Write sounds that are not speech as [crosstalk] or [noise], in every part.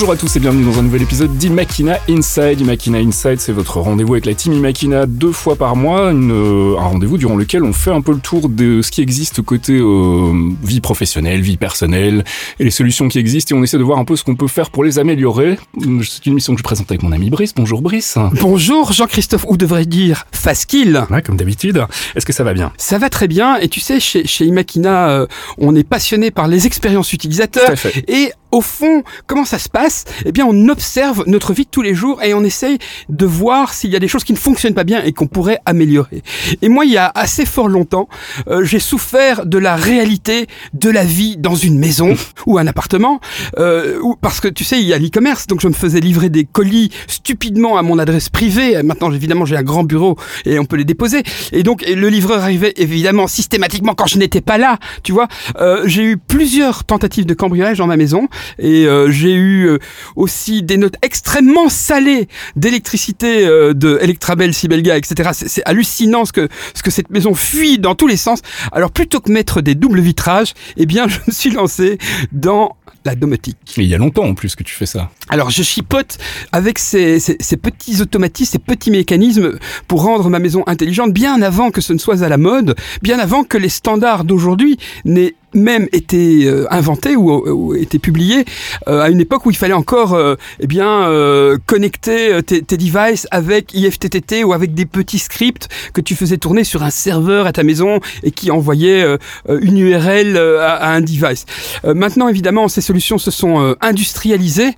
Bonjour à tous et bienvenue dans un nouvel épisode d'Imakina Inside. Imakina Inside, c'est votre rendez-vous avec la team Imakina deux fois par mois, une, euh, un rendez-vous durant lequel on fait un peu le tour de ce qui existe côté euh, vie professionnelle, vie personnelle et les solutions qui existent et on essaie de voir un peu ce qu'on peut faire pour les améliorer. C'est une mission que je présente avec mon ami Brice. Bonjour Brice. Bonjour Jean-Christophe, ou devrais-je dire Faskill. Ouais, comme d'habitude. Est-ce que ça va bien? Ça va très bien et tu sais, chez, chez Imakina, euh, on est passionné par les expériences utilisateurs Tout à fait. et au fond, comment ça se passe? Eh bien, on observe notre vie de tous les jours et on essaye de voir s'il y a des choses qui ne fonctionnent pas bien et qu'on pourrait améliorer. Et moi, il y a assez fort longtemps, euh, j'ai souffert de la réalité de la vie dans une maison [laughs] ou un appartement, euh, ou- parce que tu sais, il y a l'e-commerce, donc je me faisais livrer des colis stupidement à mon adresse privée. Maintenant, évidemment, j'ai un grand bureau et on peut les déposer. Et donc, et le livreur arrivait évidemment systématiquement quand je n'étais pas là. Tu vois, Euh, j'ai eu plusieurs tentatives de cambriolage dans ma maison et euh, j'ai eu euh, aussi des notes extrêmement salées d'électricité euh, de Electrabel, Sibelga, etc. C'est c'est hallucinant ce que ce que cette maison fuit dans tous les sens. Alors plutôt que mettre des doubles vitrages, eh bien, je me suis lancé dans la domotique. Et il y a longtemps en plus que tu fais ça. Alors je chipote avec ces, ces- ces petits automatismes, ces petits mécanismes pour rendre ma maison intelligente bien avant que ce ne soit à la mode, bien avant que les standards d'aujourd'hui n'aient même été euh, inventés ou, ou été publiés euh, à une époque où il fallait encore euh, eh bien euh, connecter euh, tes, tes devices avec IFTTT ou avec des petits scripts que tu faisais tourner sur un serveur à ta maison et qui envoyait euh, une URL à, à un device. Maintenant évidemment ces solutions se sont industrialisées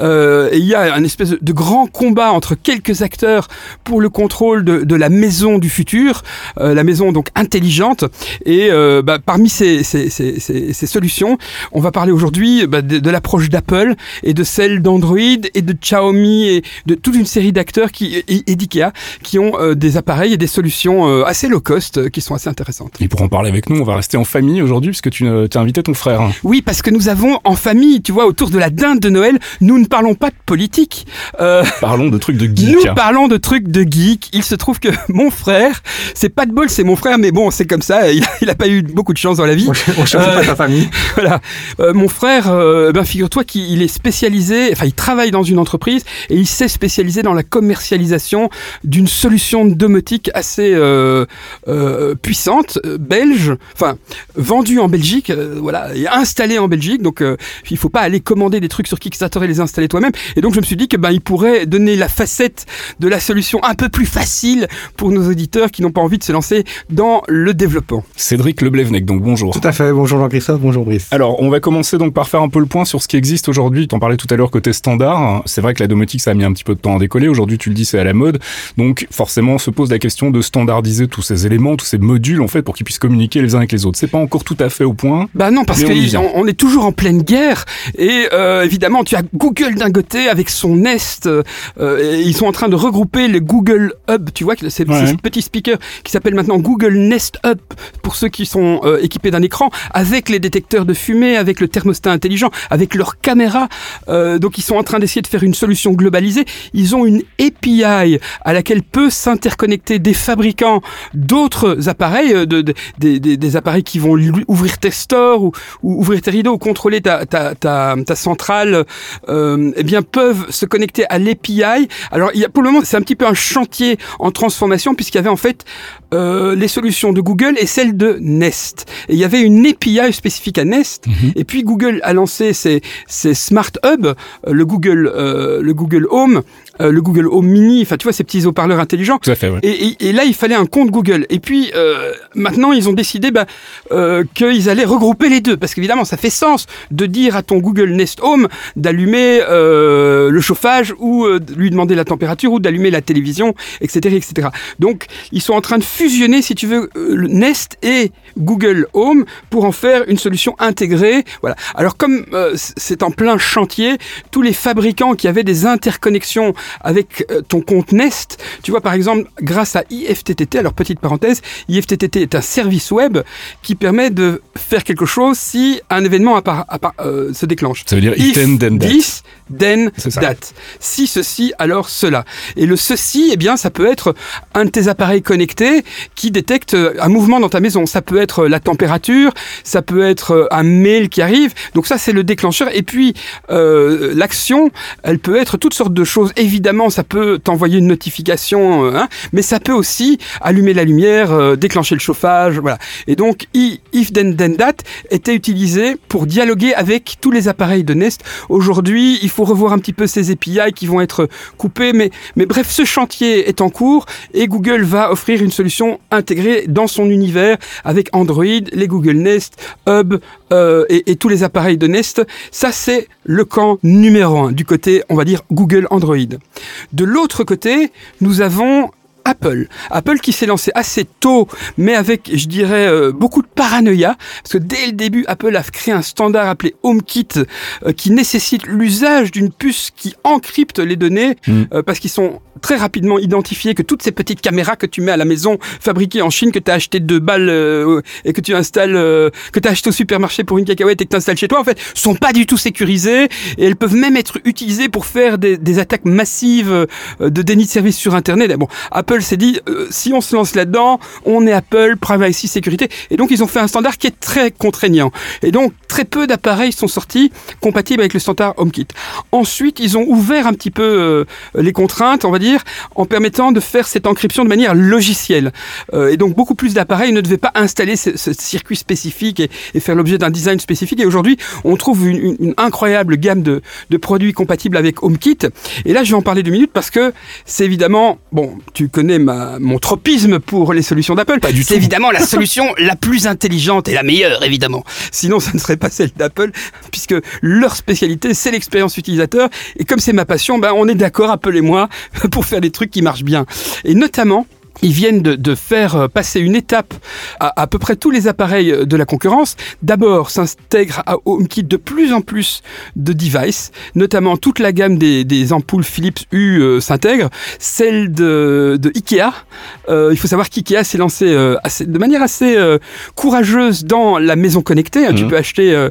et il y a un espèce de grand combat entre quelques acteurs pour le contrôle de, de la maison du futur, la maison donc intelligente. Et bah, parmi ces, ces, ces, ces- ces solutions, on va parler aujourd'hui bah, de, de l'approche d'Apple et de celle d'Android et de Xiaomi et de toute une série d'acteurs qui et, et d'IKEA qui ont euh, des appareils et des solutions euh, assez low cost euh, qui sont assez intéressantes. Et pour en parler avec nous, on va rester en famille aujourd'hui puisque tu as invité ton frère. Oui, parce que nous avons en famille, tu vois, autour de la dinde de Noël, nous ne parlons pas de politique. Euh, Parlons de trucs de Nous geek. parlons de trucs de geek. Il se trouve que [laughs] mon frère, c'est pas de bol, c'est mon frère, mais bon, c'est comme ça. [laughs] Il, il a pas eu beaucoup de chance dans la vie. On Euh, pas ta famille. [laughs] Voilà. Euh, mon frère, euh, ben figure-toi qu'il est spécialisé, enfin il travaille dans une entreprise et il s'est spécialisé dans la commercialisation d'une solution de domotique assez euh, euh, puissante, euh, belge, enfin vendue en Belgique, euh, voilà, et installée en Belgique. Donc euh, il faut pas aller commander des trucs sur Kickstarter et les installer toi-même. Et donc je me suis dit que ben il pourrait donner la facette de la solution un peu plus facile pour nos auditeurs qui n'ont pas envie de se lancer dans le développement. Cédric Leblevnec, donc bonjour. Tout à fait. Bonjour Jean-Christophe, bonjour Brice. Alors, on va commencer donc par faire un peu le point sur ce qui existe aujourd'hui. T'en parlais tout à l'heure côté standard. C'est vrai que la domotique, ça a mis un petit peu de temps à décoller. Aujourd'hui, tu le dis, c'est à la mode. Donc, forcément, se pose la question de standardiser tous ces éléments, tous ces modules, en fait, pour qu'ils puissent communiquer les uns avec les autres. C'est pas encore tout à fait au point. Bah non, parce on qu'on on est toujours en pleine guerre. Et euh, évidemment, tu as Google d'un côté avec son Nest. euh, et ils sont en train de regrouper les Google Hub. Tu vois, que c'est Ouais. ces petits speakers qui s'appellent maintenant Google Nest Hub pour ceux qui sont euh, équipés d'un écran, avec les détecteurs de fumée, avec le thermostat intelligent, avec leur caméra. Euh, donc ils sont en train d'essayer de faire une solution globalisée. Ils ont une API à laquelle peut s'interconnecter des fabricants d'autres appareils, euh, de, de- des, des- des appareils qui vont ouvrir tes stores ou, ou ouvrir tes rideaux ou contrôler ta, ta, ta, ta centrale, euh, eh bien peuvent se connecter à l'API. Alors il y a, pour le moment c'est un petit peu un chantier en transformation puisqu'il y avait en fait euh, les solutions de Google et celles de Nest. Et il y avait une API spécifique à Nest. Et puis Google a lancé ses, ses Smart Hub, euh, le Google, euh, le Google Home, euh, le Google Home Mini. Enfin, tu vois ces petits haut-parleurs intelligents. Tout à fait, ouais. Et, et- et là, il fallait un compte Google. Et puis, euh, maintenant, ils ont décidé bah, euh, qu'ils allaient regrouper les deux. Parce qu'évidemment, ça fait sens de dire à ton Google Nest Home d'allumer euh, le chauffage ou euh, de lui demander la température ou d'allumer la télévision, etc., etc. Donc, ils sont en train de fusionner, si tu veux, le Nest et Google Home pour en faire une solution intégrée. Voilà. Alors, comme euh, c'est en plein chantier, tous les fabricants qui avaient des interconnexions avec euh, ton compte Nest. Tu vois, par exemple, grâce à IFTTT, alors petite parenthèse, IFTTT est un service web qui permet de faire quelque chose si un événement euh, se déclenche. Ça veut dire if 10, den, dat. Si ceci, alors cela. Et le ceci, eh bien, ça peut être un de tes appareils connectés qui détecte euh, un mouvement dans ta maison. Ça peut être euh, la température, ça peut être euh, un mail qui arrive. Donc ça, c'est le déclencheur. Et puis, l'action, elle peut être toutes sortes de choses. Évidemment, ça peut t'envoyer une notification, hein, mais ça peut aussi allumer la lumière, déclencher le chauffage, voilà. Et donc, if then then that était utilisé pour dialoguer avec tous les appareils de Nest. Aujourd'hui, il faut revoir un petit peu ces API qui vont être coupés, mais, bref, ce chantier est en cours et Google va offrir une solution intégrée dans son univers avec Android, les Google Nest, Hub euh, et tous les appareils de Nest. Ça, c'est le camp numéro un du côté, on va dire, Google Android. De l'autre côté, nous avons Apple. Apple qui s'est lancé assez tôt, mais avec, je dirais, euh, beaucoup de paranoïa, parce que dès le début, Apple a créé un standard appelé HomeKit euh, qui nécessite l'usage d'une puce qui encrypte les données, Mm. euh, parce qu'ils sont très rapidement identifiés que toutes ces petites caméras que tu mets à la maison, fabriquées en Chine, que tu as acheté deux balles et que tu installes, que tu as acheté au supermarché pour une cacahuète et que tu installes chez toi, en fait, sont pas du tout sécurisées et elles peuvent même être utilisées pour faire des, des attaques massives de déni de service sur Internet. Et Bon, Apple s'est dit, euh, si on se lance là-dedans, on est Apple, privacy, sécurité. Et donc, ils ont fait un standard qui est très contraignant. Et donc, très peu d'appareils sont sortis compatibles avec le standard HomeKit. Ensuite, ils ont ouvert un petit peu euh, les contraintes, on va dire, en permettant de faire cette encryption de manière logicielle. Euh, et donc, beaucoup plus d'appareils ne devaient pas installer ce, circuit spécifique et, faire l'objet d'un design spécifique. Et aujourd'hui, on trouve une incroyable gamme de, de produits compatibles avec HomeKit. Et là, je vais en parler deux minutes parce que c'est évidemment, bon, tu connais ma, mon tropisme pour les solutions d'Apple. Pas du C'est tout. évidemment la [laughs] solution la plus intelligente et la meilleure, évidemment. Sinon, ça ne serait pas celle d'Apple, puisque leur spécialité, c'est l'expérience utilisateur. Et comme c'est ma passion, ben, on est d'accord, Apple et moi, [laughs] pour faire des trucs qui marchent bien. Et notamment, ils viennent de, de faire euh, passer une étape à à peu près tous les appareils euh, de la concurrence. D'abord, s'intègre à HomeKit de plus en plus de devices, notamment toute la gamme des, des ampoules Philips U euh, s'intègre, celle de, de Ikea. Euh, il faut savoir qu'Ikea s'est lancé euh, assez- de manière assez euh, courageuse dans la maison connectée. hein. Tu Mhm. peux acheter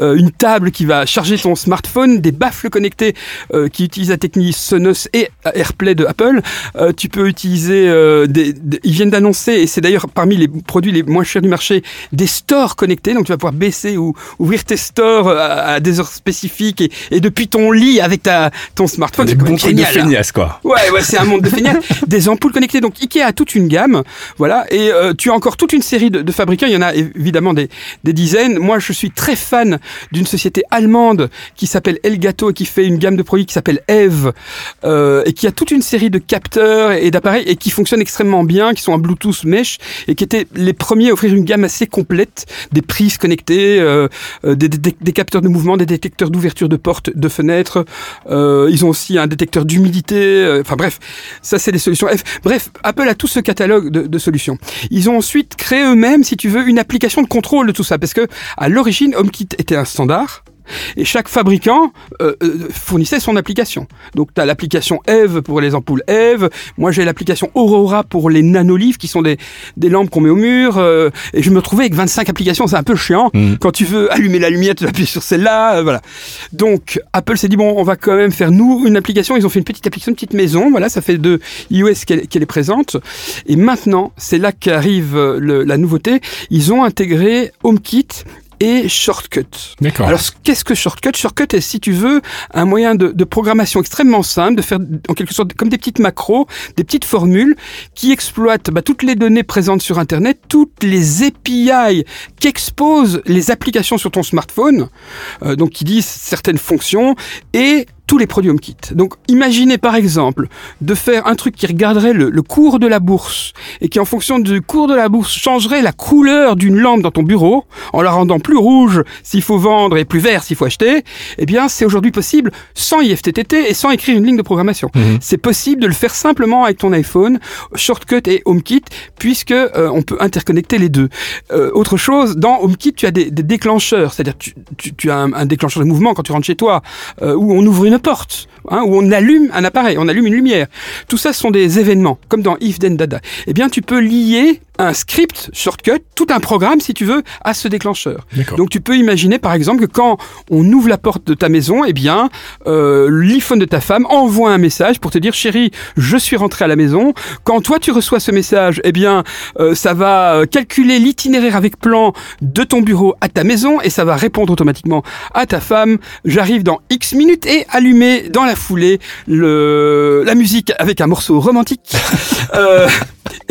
une table qui va charger ton smartphone, des baffles connectés euh, qui utilisent la technique Sonos et AirPlay de Apple. Euh, tu peux utiliser euh, des, des- ils viennent d'annoncer et c'est d'ailleurs parmi les produits les moins chers du marché des stores connectés. Donc tu vas pouvoir baisser ou ouvrir tes stores à, à des heures spécifiques et, et depuis ton lit avec ta ton smartphone. Des bons trucs de hein. feignasse, quoi. Ouais, ouais, c'est un monde de [laughs] feignasses. des ampoules connectées. Donc Ikea a toute une gamme, voilà. Et euh, tu as encore toute une série de, de fabricants. Il y en a évidemment des, des dizaines. Moi, je suis très fan d'une société allemande qui s'appelle Elgato et qui fait une gamme de produits qui s'appelle Eve euh, et qui a toute une série de capteurs et d'appareils et qui extrêmement bien, qui sont en Bluetooth mesh et qui étaient les premiers à offrir une gamme assez complète, des prises connectées, euh, euh, des, capteurs de mouvement, des détecteurs d'ouverture de portes, de fenêtres. Euh, ils ont aussi un détecteur d'humidité. Enfin bref, ça c'est des solutions. Bref, Apple a tout ce catalogue de, de solutions. Ils ont ensuite créé eux-mêmes, si tu veux, une application de contrôle de tout ça, parce que à l'origine, HomeKit était un standard. Et chaque fabricant euh, euh, fournissait son application. Donc tu as l'application Eve pour les ampoules Eve. Moi j'ai l'application Aurora pour les nanolives qui sont des, des lampes qu'on met au mur. euh, et je me trouvais avec 25 applications, c'est un peu chiant. Mhm. Quand tu veux allumer la lumière, tu appuies sur celle-là. euh, voilà. Donc Apple s'est dit bon, on va quand même faire nous une application. Ils ont fait une petite application, une petite maison. Voilà, ça fait de iOS qu'elle est présente. Et maintenant, c'est là qu'arrive la nouveauté. Ils ont intégré HomeKit et Shortcut. D'accord. Alors, ce- qu'est-ce que Shortcut? Shortcut est, si tu veux, un moyen de, de programmation extrêmement simple, de faire en quelque sorte comme des petites macros, des petites formules qui exploitent bah, toutes les données présentes sur Internet, toutes les API qu'exposent les applications sur ton smartphone, euh, donc qui disent certaines fonctions, et tous les produits HomeKit. Donc imaginez par exemple de faire un truc qui regarderait le, le cours de la bourse et qui en fonction du cours de la bourse changerait la couleur d'une lampe dans ton bureau en la rendant plus rouge s'il faut vendre et plus vert s'il faut acheter, eh bien c'est aujourd'hui possible sans IFTTT et sans écrire une ligne de programmation. Mhm. C'est possible de le faire simplement avec ton iPhone, Shortcut et HomeKit, puisque euh, on peut interconnecter les deux. Euh, autre chose, dans HomeKit, tu as des, des déclencheurs, c'est-à-dire tu, tu, tu as un, un déclencheur de mouvement quand tu rentres chez toi, euh, où on ouvre une porte, hein, où on allume un appareil, on allume une lumière. Tout ça, sont des événements, comme dans If Then Dada. Eh bien, tu peux lier un script shortcut, tout un programme si tu veux, à ce déclencheur. Donc tu peux imaginer par exemple que quand on ouvre la porte de ta maison, eh bien euh, l'iPhone de ta femme envoie un message pour te dire chérie, je suis rentré à la maison. Quand toi tu reçois ce message, eh bien euh, ça va calculer l'itinéraire avec plan de ton bureau à ta maison et ça va répondre automatiquement à ta femme. J'arrive dans X minutes et allumer dans la foulée le la musique avec un morceau romantique. [laughs] euh,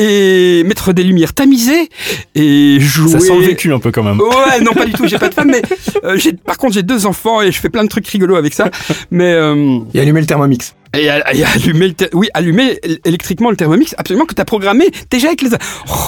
et mettre des lumières tamisées et jouer. Ça sent le vécu un peu quand même. Ouais, non pas du tout. J'ai pas de femme, mais [laughs] euh, j'ai par contre j'ai deux enfants et je fais plein de trucs rigolos avec ça. Mais euh, Et allumer le thermomix. Et, et allumer, oui, allumer électriquement le thermomix, absolument que t'as programmé déjà avec les.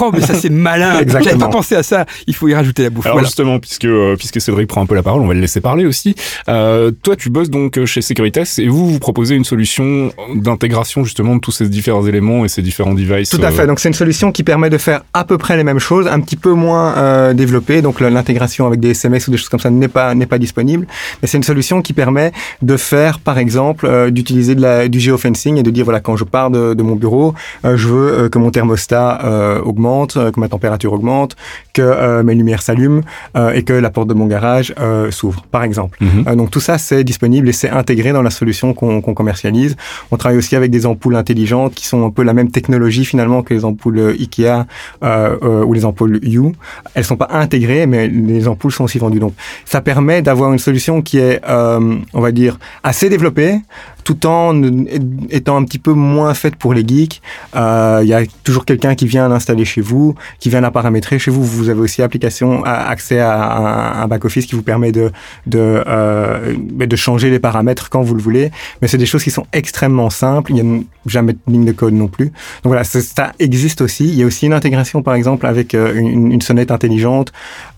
Oh, mais ça c'est malin. Exactement. [laughs] J'avais pas pensé à ça. Il faut y rajouter la bouffe. Alors voilà. justement, puisque euh, puisque Cédric prend un peu la parole, on va le laisser parler aussi. Euh, toi, tu bosses donc chez Securitas et vous vous proposez une solution d'intégration justement de tous ces différents éléments et ces différents devices. Tout à euh, fait. Donc c'est une solution qui permet de faire à peu près les mêmes choses, un petit peu moins euh, développée. Donc l'intégration avec des SMS ou des choses comme ça n'est pas n'est pas disponible. Mais c'est une solution qui permet de faire, par exemple, euh, d'utiliser de la, du geofencing et de dire voilà quand je pars de, de mon bureau, euh, je veux euh, que mon thermostat euh, augmente, euh, que ma température augmente, que euh, mes lumières s'allument euh, et que la porte de mon garage euh, s'ouvre, par exemple. Mhm. Euh, donc tout ça, c'est disponible et c'est intégré dans la solution qu'on commercialise. On travaille aussi avec des ampoules intelligentes qui sont un peu la même technologie finalement que les ampoules euh, Ikea euh, euh, ou les ampoules Hue. Elles sont pas intégrées, mais les ampoules sont aussi vendues. Donc ça permet d'avoir une solution qui est, euh, on va dire, assez développée, tout en étant un petit peu moins faite pour les geeks. Euh, Il y a toujours quelqu'un qui vient l'installer chez vous, qui vient la paramétrer chez vous. Vous avez aussi application, a- accès à un, un back-office qui vous permet de, de, euh, de changer les paramètres quand vous le voulez. Mais c'est des choses qui sont extrêmement simples. Il n'y a jamais de ligne de code non plus. Donc voilà, ça, existe aussi. Il y a aussi une intégration, par exemple, avec euh, une, une sonnette intelligente,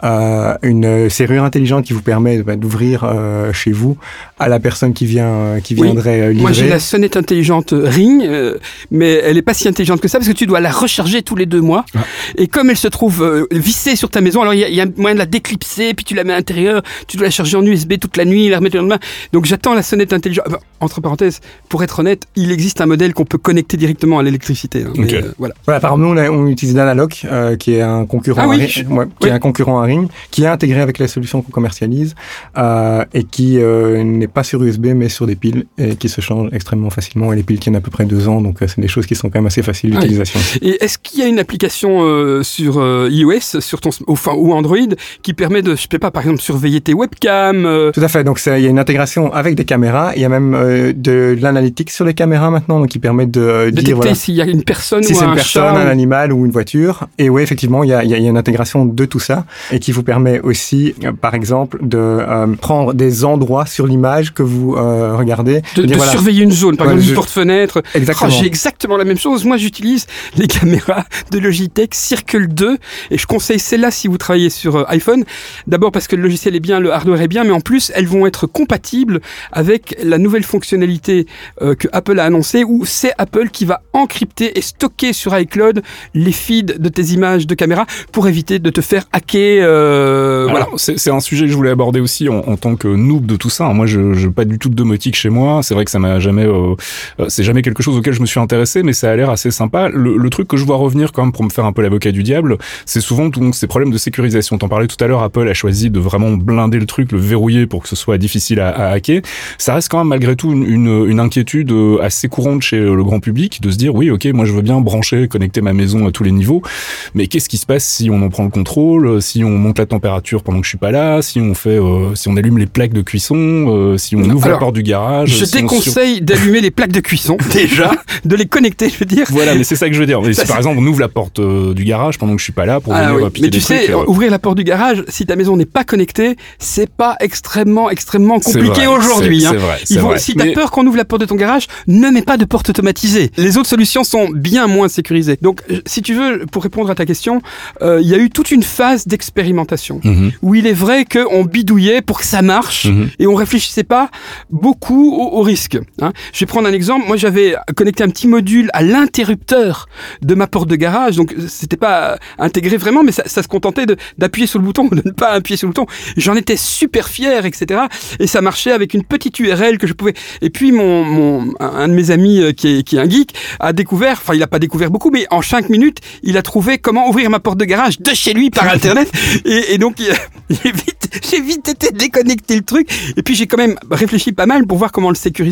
euh, une serrure intelligente qui vous permet bah, d'ouvrir euh, chez vous à la personne qui vient, euh, qui Oui. Euh. Moi j'ai la sonnette intelligente euh, Ring, euh, mais elle est pas si intelligente que ça parce que tu dois la recharger tous les deux mois. Ah. Et comme elle se trouve euh, vissée sur ta maison, alors il y, y a moyen de la déclipser, puis tu la mets à l'intérieur, tu dois la charger en USB toute la nuit, la remettre le lendemain. Donc j'attends la sonnette intelligente. Enfin, entre parenthèses, pour être honnête, il existe un modèle qu'on peut connecter directement à l'électricité. hein, mais, Ok. euh, voilà. Voilà, par exemple, nous, on, a- on utilise Danaloc, euh, qui est un concurrent, Ah oui, à Ring- je- ouais, qui oui. est un concurrent à Ring, qui est intégré avec les solutions qu'on commercialise euh, et qui euh, n'est pas sur USB mais sur des piles et qui se change extrêmement facilement. Et les piles tiennent à peu près deux ans, donc euh, c'est des choses qui sont quand même assez faciles oui. d'utilisation. Et est-ce qu'il y a une application euh, sur euh, iOS, sur ton, enfin, ou Android, qui permet de, je sais pas, par exemple, surveiller tes webcams Tout à fait. Donc il y a une intégration avec des caméras. Il y a même de, l'analytique sur les caméras maintenant, donc qui permet de détecter voilà, s'il y a une personne si ou c'est un une personne, chat un animal ou une voiture. Et oui, effectivement, il y a, il y a- il y a une intégration de tout ça et qui vous permet aussi, par exemple, de euh, prendre des endroits sur l'image que vous euh, regardez. de, de voilà, surveiller une zone, par Ouais, exemple je- une porte-fenêtre. Exactement. Oh, J'ai exactement la même chose. Moi, j'utilise les caméras de Logitech Circle 2 et je conseille celle-là si vous travaillez sur euh, iPhone. D'abord parce que le logiciel est bien, le hardware est bien, mais en plus, elles vont être compatibles avec la nouvelle fonctionnalité euh, que Apple a annoncée où c'est Apple qui va encrypter et stocker sur iCloud les feeds de tes images de caméra pour éviter de te faire hacker. euh, voilà. Alors, c'est c'est un sujet que je voulais aborder aussi en, en tant que noob de tout ça. Moi, je n'ai pas du tout de domotique chez moi. C'est vrai que ça m'a jamais, euh, euh, c'est jamais quelque chose auquel je me suis intéressé, mais ça a l'air assez sympa. Le, le truc que je vois revenir quand même pour me faire un peu l'avocat du diable, c'est souvent donc ces problèmes de sécurisation. T'en parlais tout à l'heure. Apple a choisi de vraiment blinder le truc, le verrouiller pour que ce soit difficile à, à hacker. Ça reste quand même malgré tout une, une, une inquiétude euh, assez courante chez le grand public de se dire oui, ok, moi je veux bien brancher, connecter ma maison à tous les niveaux, mais qu'est-ce qui se passe si on en prend le contrôle, si on monte la température pendant que je suis pas là, si on fait, euh, si on allume les plaques de cuisson, euh, si on ouvre la porte du garage. Je si déconseille d'allumer les plaques de cuisson [laughs] déjà, [laughs] de les connecter, je veux dire. Voilà, mais c'est ça que je veux dire. Mais si par exemple on ouvre la porte euh, du garage pendant que je suis pas là pour Ah venir oui. euh, piquer Mais tu des sais, trucs, euh, ouvrir la porte du garage, si ta maison n'est pas connectée, c'est pas extrêmement, extrêmement compliqué aujourd'hui. c'est- hein. Si t'as Mais- peur qu'on ouvre la porte de ton garage, ne mets pas de porte automatisée. Les autres solutions sont bien moins sécurisées. Donc, si tu veux, pour répondre à ta question, euh, il y a eu toute une phase d'expérimentation Mhm, où il est vrai qu'on bidouillait pour que ça marche mhm. et on réfléchissait pas beaucoup au, au risque. Hein. Je vais prendre un exemple. Moi, j'avais connecté un petit module à l'interrupteur de ma porte de garage, donc c'était pas intégré vraiment, mais ça, ça se contentait d'appuyer sur le bouton ou [laughs] de ne pas appuyer sur le bouton. J'en étais super fier, etc. Et ça marchait avec une petite URL que je pouvais. Et puis mon, mon un de mes amis euh, qui est, qui est un geek a découvert, enfin il a pas découvert beaucoup, mais en cinq minutes, il a trouvé comment ouvrir ma porte de garage de chez lui par internet. [laughs] et, et donc [laughs] j'ai vite, vite été déconnecté le truc. Et puis j'ai quand même réfléchi pas mal pour voir comment le sécuriser.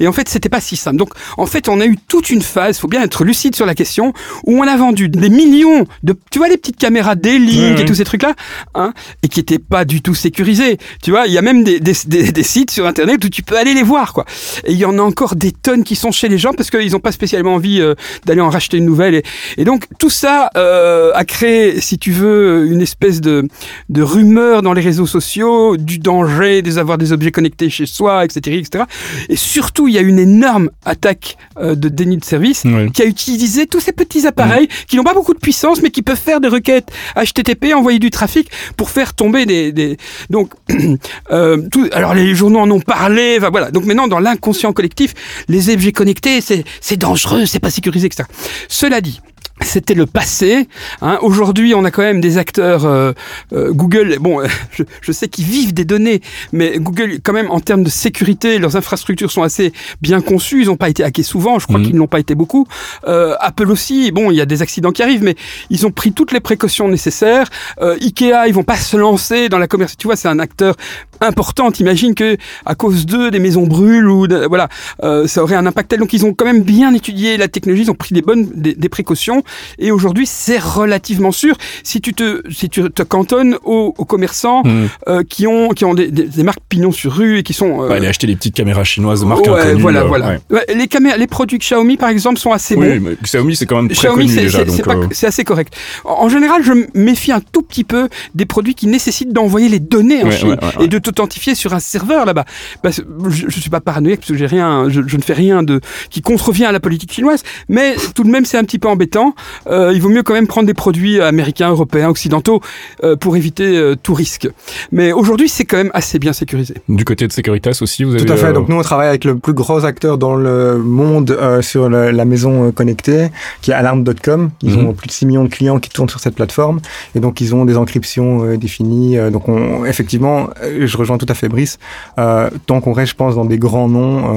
Et en fait, c'était pas si simple. Donc en fait, on a eu toute une phase. Faut bien être lucide sur la question où on a vendu des millions de, tu vois, les petites caméras D-Link et tous ces trucs-là, hein, et qui étaient pas du tout sécurisés. Tu vois, il y a même des, des, des, des, sites sur Internet où tu peux aller les voir, quoi. Et il y en a encore des tonnes qui sont chez les gens parce qu'ils n'ont pas spécialement envie euh, d'aller en racheter une nouvelle. Et, et donc tout ça euh, a créé, si tu veux, une espèce de, de rumeur dans les réseaux sociaux du danger d'avoir des objets connectés chez soi, etc., etc. Et surtout, il y a une énorme attaque euh, de déni de service qui a utilisé tous ces petits appareils qui n'ont pas beaucoup de puissance mais qui peuvent faire des requêtes HTTP, envoyer du trafic pour faire tomber des, des... donc [clears throat] euh, tout... alors les journaux en ont parlé, enfin, voilà. Donc maintenant dans l'inconscient collectif, les objets connectés c'est c'est dangereux, c'est pas sécurisé, etc. Cela dit, c'était le passé. Hein. Aujourd'hui, on a quand même des acteurs euh, euh, Google. Bon, [laughs] je, je sais qu'ils vivent des données, mais Google, quand même, en termes de sécurité, leurs infrastructures sont assez bien conçues. Ils n'ont pas été hackés souvent. Je crois Mhm. qu'ils n'ont pas été beaucoup. Euh, Apple aussi. Bon, il y a des accidents qui arrivent, mais ils ont pris toutes les précautions nécessaires. Euh, Ikea, ils vont pas se lancer dans la commerce. Tu vois, c'est un acteur important. Imagine que à cause d'eux, des maisons brûlent ou de- voilà, euh, ça aurait un impact tel. Donc, ils ont quand même bien étudié la technologie. Ils ont pris des bonnes des, des précautions. Et aujourd'hui, c'est relativement sûr si tu te, si tu te cantonnes aux, aux commerçants Mhm. euh, qui ont, qui ont des, des- des marques pignon sur rue et qui sont. euh, Bah, aller acheter des petites caméras chinoises de marque ouais, inconnue. voilà, euh, voilà. ouais. Ouais, les caméras, les produits Xiaomi, par exemple, sont assez Oui, bons. mais Xiaomi, c'est quand même très Xiaomi, connu c'est- déjà. c'est euh, c'est assez correct. En en général, je méfie un tout petit peu des produits qui nécessitent d'envoyer les données en Ouais, Chine ouais, ouais, ouais. et de t'authentifier sur un serveur là-bas. Parce je, je suis pas paranoïaque parce que j'ai rien, je, je ne fais rien de qui contrevient à la politique chinoise, mais tout de même c'est un petit peu embêtant. Euh, il vaut mieux quand même prendre des produits américains, européens, occidentaux euh, pour éviter euh, tout risque. Mais aujourd'hui, c'est quand même assez bien sécurisé. Du côté de Securitas aussi, vous avez. Tout à fait. euh, Donc nous, on travaille avec le plus gros acteur dans le monde euh, sur le- la maison connectée, qui est Alarm.com. Ils Mhm. ont plus de 6 millions de clients qui tournent sur cette plateforme, et donc ils ont des encryptions euh, définies. Euh, donc on, effectivement, je rejoins tout à fait Brice. Euh, tant qu'on reste, je pense, dans des grands noms,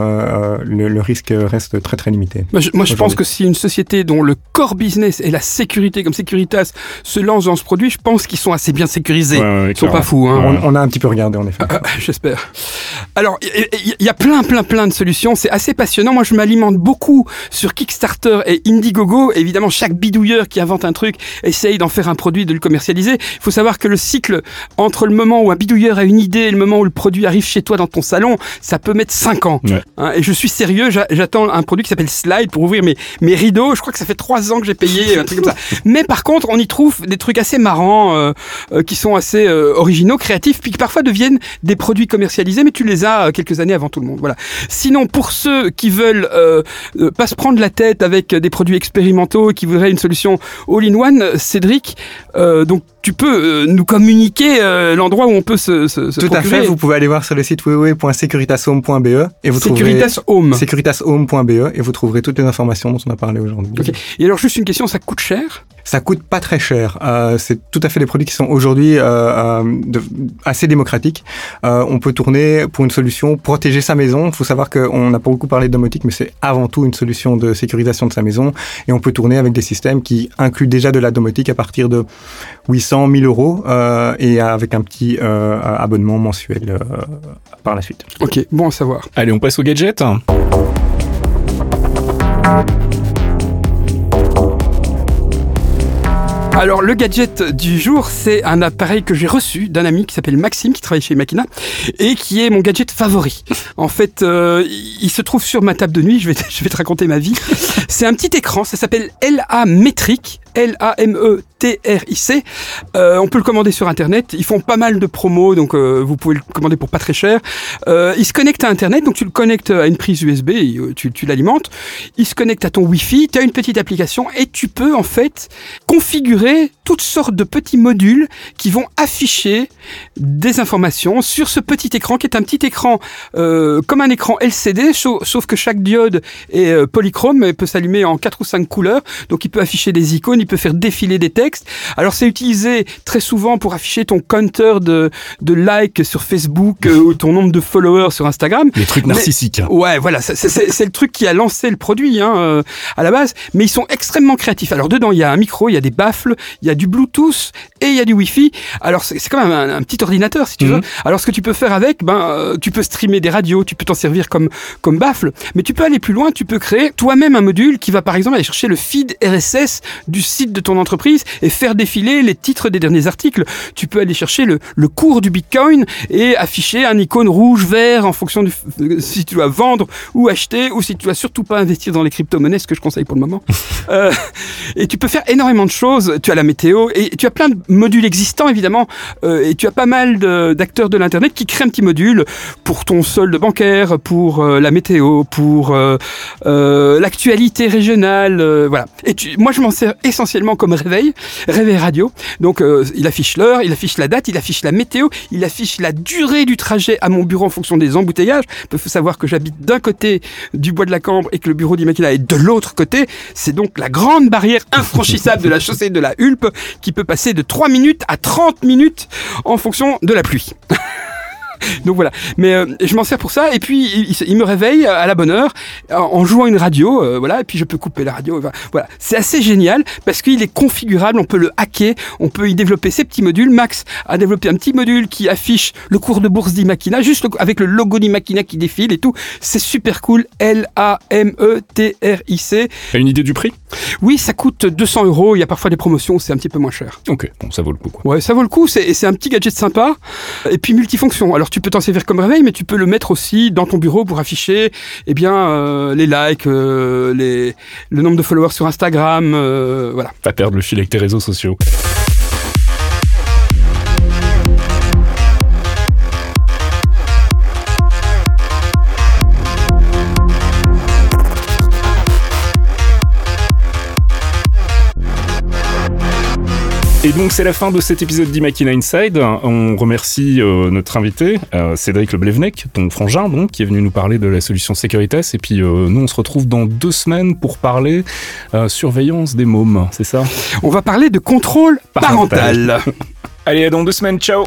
le, le risque reste très très limité. Moi, je, moi, je pense que si une société dont le core business est la sécurité, comme Securitas, se lance dans ce produit, je pense qu'ils sont assez bien sécurisés. ouais, ouais, Ils sont pas fous, hein. On, on a un petit peu regardé en effet. Ah, J'espère. Alors, il y, a plein, plein, plein de solutions. C'est assez passionnant. Moi, je m'alimente beaucoup sur Kickstarter et Indiegogo. Évidemment, chaque bidouilleur qui invente un truc essaye d'en faire un produit, de le commercialiser. Il faut savoir que le cycle entre le moment où un bidouilleur a une idée et le moment où le produit arrive chez toi dans ton salon, ça peut mettre 5 ans. Ouais. Hein, et je suis sérieux, j'a- j'attends un produit qui s'appelle Slide pour ouvrir mes, mes rideaux. Je crois que ça fait 3 ans que j'ai payé, un truc comme ça. [laughs] Mais par contre, on y trouve des trucs assez marrants, euh, euh, qui sont assez euh, originaux, créatifs, puis qui parfois deviennent des produits commercialisés, mais tu les euh, quelques années avant tout le monde. Voilà. Sinon, pour ceux qui veulent euh, euh, pas se prendre la tête avec des produits expérimentaux et qui voudraient une solution all-in-one, Cédric, euh, donc tu peux euh, nous communiquer euh, l'endroit où on peut se, se, se Tout à fait. Vous pouvez aller voir sur le site www.securitashome.be et vous trouverez Securitas Home. securitashome.be et vous trouverez toutes les informations dont on a parlé aujourd'hui. Et alors juste une question, ça coûte cher? Ça coûte pas très cher. Euh, c'est tout à fait des produits qui sont aujourd'hui euh, euh, assez démocratiques. On peut tourner pour une solution protéger sa maison. Il faut savoir qu'on n'a pas beaucoup parlé de domotique, mais c'est avant tout une solution de sécurisation de sa maison. Et on peut tourner avec des systèmes qui incluent déjà de la domotique à partir de 800, 1000 euros euh, et avec un petit euh, abonnement mensuel euh, par la suite. Ok, bon à savoir. Allez, on passe au gadget. Alors le gadget du jour, c'est un appareil que j'ai reçu d'un ami qui s'appelle Maxime, qui travaille chez Makina, et qui est mon gadget favori. En fait, euh, il se trouve sur ma table de nuit, je vais, te- [laughs] je vais te raconter ma vie. C'est un petit écran, ça s'appelle LA Metric, L-A-M-E-T-R-I-C. Euh, on peut le commander sur Internet. Ils font pas mal de promos, donc euh, vous pouvez le commander pour pas très cher. Euh, il se connecte à Internet, donc tu le connectes à une prise USB, tu, l'alimentes. Il se connecte à ton Wi-Fi, tu as une petite application et tu peux en fait configurer toutes sortes de petits modules qui vont afficher des informations sur ce petit écran qui est un petit écran comme un écran LCD, sauf, sauf que chaque diode est polychrome et peut s'allumer en quatre ou cinq couleurs. Donc il peut afficher des icônes, il peut faire défiler des textes. Alors c'est utilisé très souvent pour afficher ton counter de, de likes sur Facebook euh, ou ton nombre de followers sur Instagram. Les trucs narcissiques. hein. Ouais, voilà, c'est- le truc qui a lancé le produit hein, euh, à la base, mais ils sont extrêmement créatifs. Alors dedans, il y a un micro, il y a des baffles, il y a du Bluetooth et il y a du Wi-Fi. Alors c'est quand même un, un petit ordinateur si tu Mhm. veux. Alors ce que tu peux faire avec, ben euh, tu peux streamer des radios, tu peux t'en servir comme comme baffle, mais tu peux aller plus loin, tu peux créer toi-même un module qui va par exemple aller chercher le feed RSS du site de ton entreprise et faire défiler les titres des derniers articles. Tu peux aller chercher le, le cours du Bitcoin et afficher un icône rouge, vert en fonction du si tu dois vendre ou acheter ou si tu dois surtout pas investir dans les crypto-monnaies, ce que je conseille pour le moment. [laughs] Euh, et tu peux faire énormément de choses. Tu as la météo et tu as plein de modules existants évidemment. Euh, et tu as pas mal d'acteurs de l'internet qui créent un petit module pour ton solde bancaire, pour euh, la météo, pour euh, euh, l'actualité régionale, euh, voilà. Et tu- moi je m'en sers essentiellement comme réveil, réveil radio. Donc euh, il affiche l'heure, il affiche la date, il affiche la météo, il affiche la durée du trajet à mon bureau en fonction des embouteillages. Il faut savoir que j'habite d'un côté du bois de la Cambre et que le bureau d'Immaculata est de l'autre côté. C'est donc la grande barrière infranchissable de la chaussée de la Hulpe qui peut passer de 3 minutes à 30 minutes en fonction de la pluie. [laughs] [laughs] Donc voilà. Mais euh, je m'en sers pour ça. Et puis il, il se- il me réveille à la bonne heure en, en jouant une radio. euh, voilà. Et puis je peux couper la radio. Voilà. C'est assez génial parce qu'il est configurable. On peut le hacker. On peut y développer ses petits modules. Max a développé un petit module qui affiche le cours de bourse d'Imakina, juste le- avec le logo d'Imakina qui défile et tout. C'est super cool. L-A-M-E-T-R-I-C. T'as une idée du prix? Oui, ça coûte 200 euros. Il y a parfois des promotions. C'est un petit peu moins cher. Ok, bon, ça vaut le coup. Quoi. Ouais, ça vaut le coup, c'est un petit gadget sympa et puis multifonction. Alors tu peux t'en servir comme réveil, mais tu peux le mettre aussi dans ton bureau pour afficher eh bien euh, les likes, euh, les le nombre de followers sur Instagram, euh, voilà. Pas perdre le fil avec tes réseaux sociaux. Et donc c'est la fin de cet épisode d'Imakina Inside. On remercie euh, notre invité, euh, Cédric Leblevnec, ton frangin donc, qui est venu nous parler de la solution Securitas. Et puis euh, nous on se retrouve dans deux semaines pour parler surveillance des mômes, c'est ça? On va parler de contrôle Parental. parental. [laughs] Allez, à dans deux semaines, ciao